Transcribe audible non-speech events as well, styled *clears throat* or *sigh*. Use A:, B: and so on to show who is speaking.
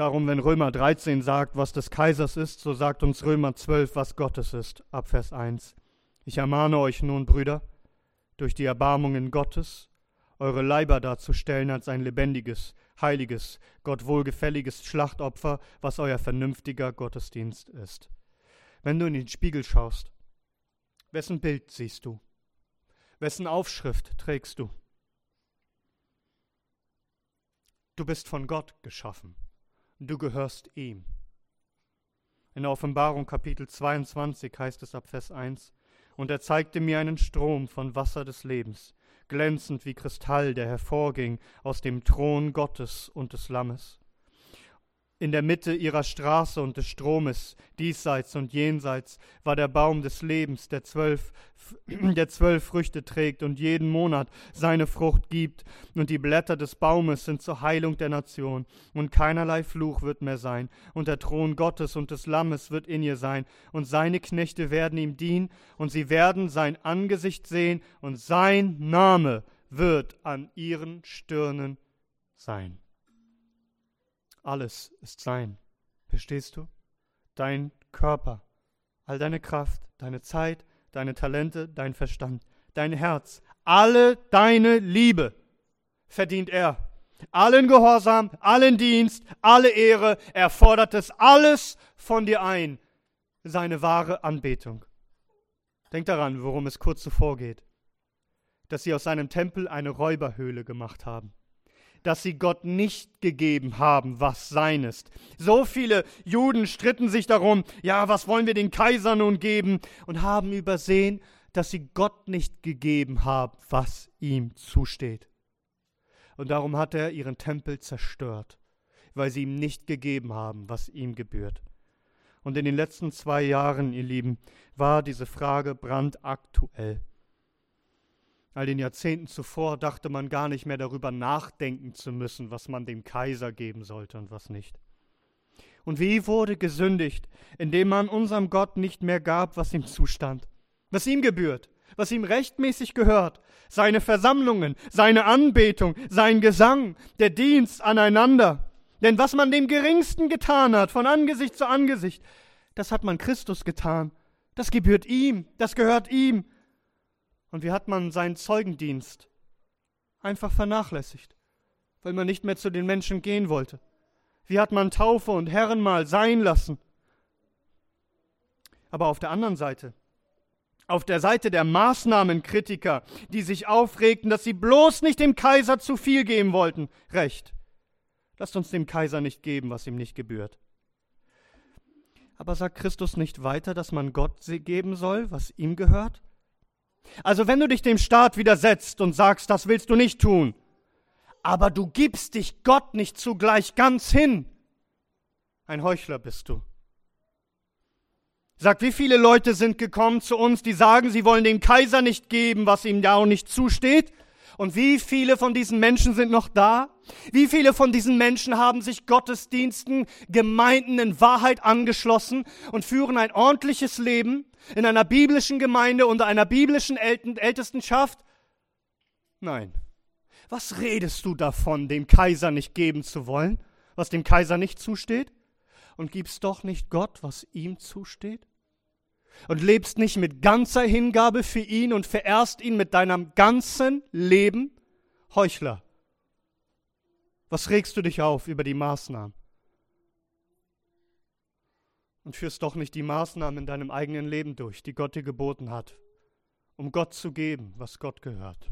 A: darum, wenn Römer 13 sagt, was des Kaisers ist, so sagt uns Römer 12, was Gottes ist, ab Vers 1. Ich ermahne euch nun, Brüder, durch die Erbarmungen Gottes, eure Leiber darzustellen als ein lebendiges, heiliges, Gott wohlgefälliges Schlachtopfer, was euer vernünftiger Gottesdienst ist. Wenn du in den Spiegel schaust, wessen Bild siehst du? Wessen Aufschrift trägst du? Du bist von Gott geschaffen. Du gehörst ihm. In der Offenbarung Kapitel 22 heißt es ab Vers 1, Und er zeigte mir einen Strom von Wasser des Lebens, glänzend wie Kristall, der hervorging aus dem Thron Gottes und des Lammes in der Mitte ihrer Straße und des Stromes, diesseits und jenseits, war der Baum des Lebens, der zwölf, *clears throat* der zwölf Früchte trägt und jeden Monat seine Frucht gibt, und die Blätter des Baumes sind zur Heilung der Nation, und keinerlei Fluch wird mehr sein, und der Thron Gottes und des Lammes wird in ihr sein, und seine Knechte werden ihm dienen, und sie werden sein Angesicht sehen, und sein Name wird an ihren Stirnen sein. Alles ist sein. Verstehst du? Dein Körper, all deine Kraft, deine Zeit, deine Talente, dein Verstand, dein Herz, alle deine Liebe verdient er. Allen Gehorsam, allen Dienst, alle Ehre, er fordert es alles von dir ein, seine wahre Anbetung. Denk daran, worum es kurz zuvor geht, dass sie aus seinem Tempel eine Räuberhöhle gemacht haben dass sie Gott nicht gegeben haben, was sein ist. So viele Juden stritten sich darum, ja, was wollen wir den Kaiser nun geben, und haben übersehen, dass sie Gott nicht gegeben haben, was ihm zusteht. Und darum hat er ihren Tempel zerstört, weil sie ihm nicht gegeben haben, was ihm gebührt. Und in den letzten zwei Jahren, ihr Lieben, war diese Frage brandaktuell. All den Jahrzehnten zuvor dachte man gar nicht mehr darüber nachdenken zu müssen, was man dem Kaiser geben sollte und was nicht. Und wie wurde gesündigt, indem man unserem Gott nicht mehr gab, was ihm zustand, was ihm gebührt, was ihm rechtmäßig gehört, seine Versammlungen, seine Anbetung, sein Gesang, der Dienst aneinander. Denn was man dem Geringsten getan hat, von Angesicht zu Angesicht, das hat man Christus getan. Das gebührt ihm, das gehört ihm. Und wie hat man seinen Zeugendienst einfach vernachlässigt, weil man nicht mehr zu den Menschen gehen wollte? Wie hat man Taufe und Herrenmahl sein lassen? Aber auf der anderen Seite, auf der Seite der Maßnahmenkritiker, die sich aufregten, dass sie bloß nicht dem Kaiser zu viel geben wollten, recht. Lasst uns dem Kaiser nicht geben, was ihm nicht gebührt. Aber sagt Christus nicht weiter, dass man Gott geben soll, was ihm gehört? Also wenn du dich dem Staat widersetzt und sagst, das willst du nicht tun, aber du gibst dich Gott nicht zugleich ganz hin, ein Heuchler bist du. Sagt, wie viele Leute sind gekommen zu uns, die sagen, sie wollen dem Kaiser nicht geben, was ihm da auch nicht zusteht? Und wie viele von diesen Menschen sind noch da? Wie viele von diesen Menschen haben sich Gottesdiensten, Gemeinden in Wahrheit angeschlossen und führen ein ordentliches Leben in einer biblischen Gemeinde unter einer biblischen Ältestenschaft? Nein. Was redest du davon, dem Kaiser nicht geben zu wollen, was dem Kaiser nicht zusteht? Und gibst doch nicht Gott, was ihm zusteht? und lebst nicht mit ganzer Hingabe für ihn und verehrst ihn mit deinem ganzen Leben, Heuchler. Was regst du dich auf über die Maßnahmen? Und führst doch nicht die Maßnahmen in deinem eigenen Leben durch, die Gott dir geboten hat, um Gott zu geben, was Gott gehört.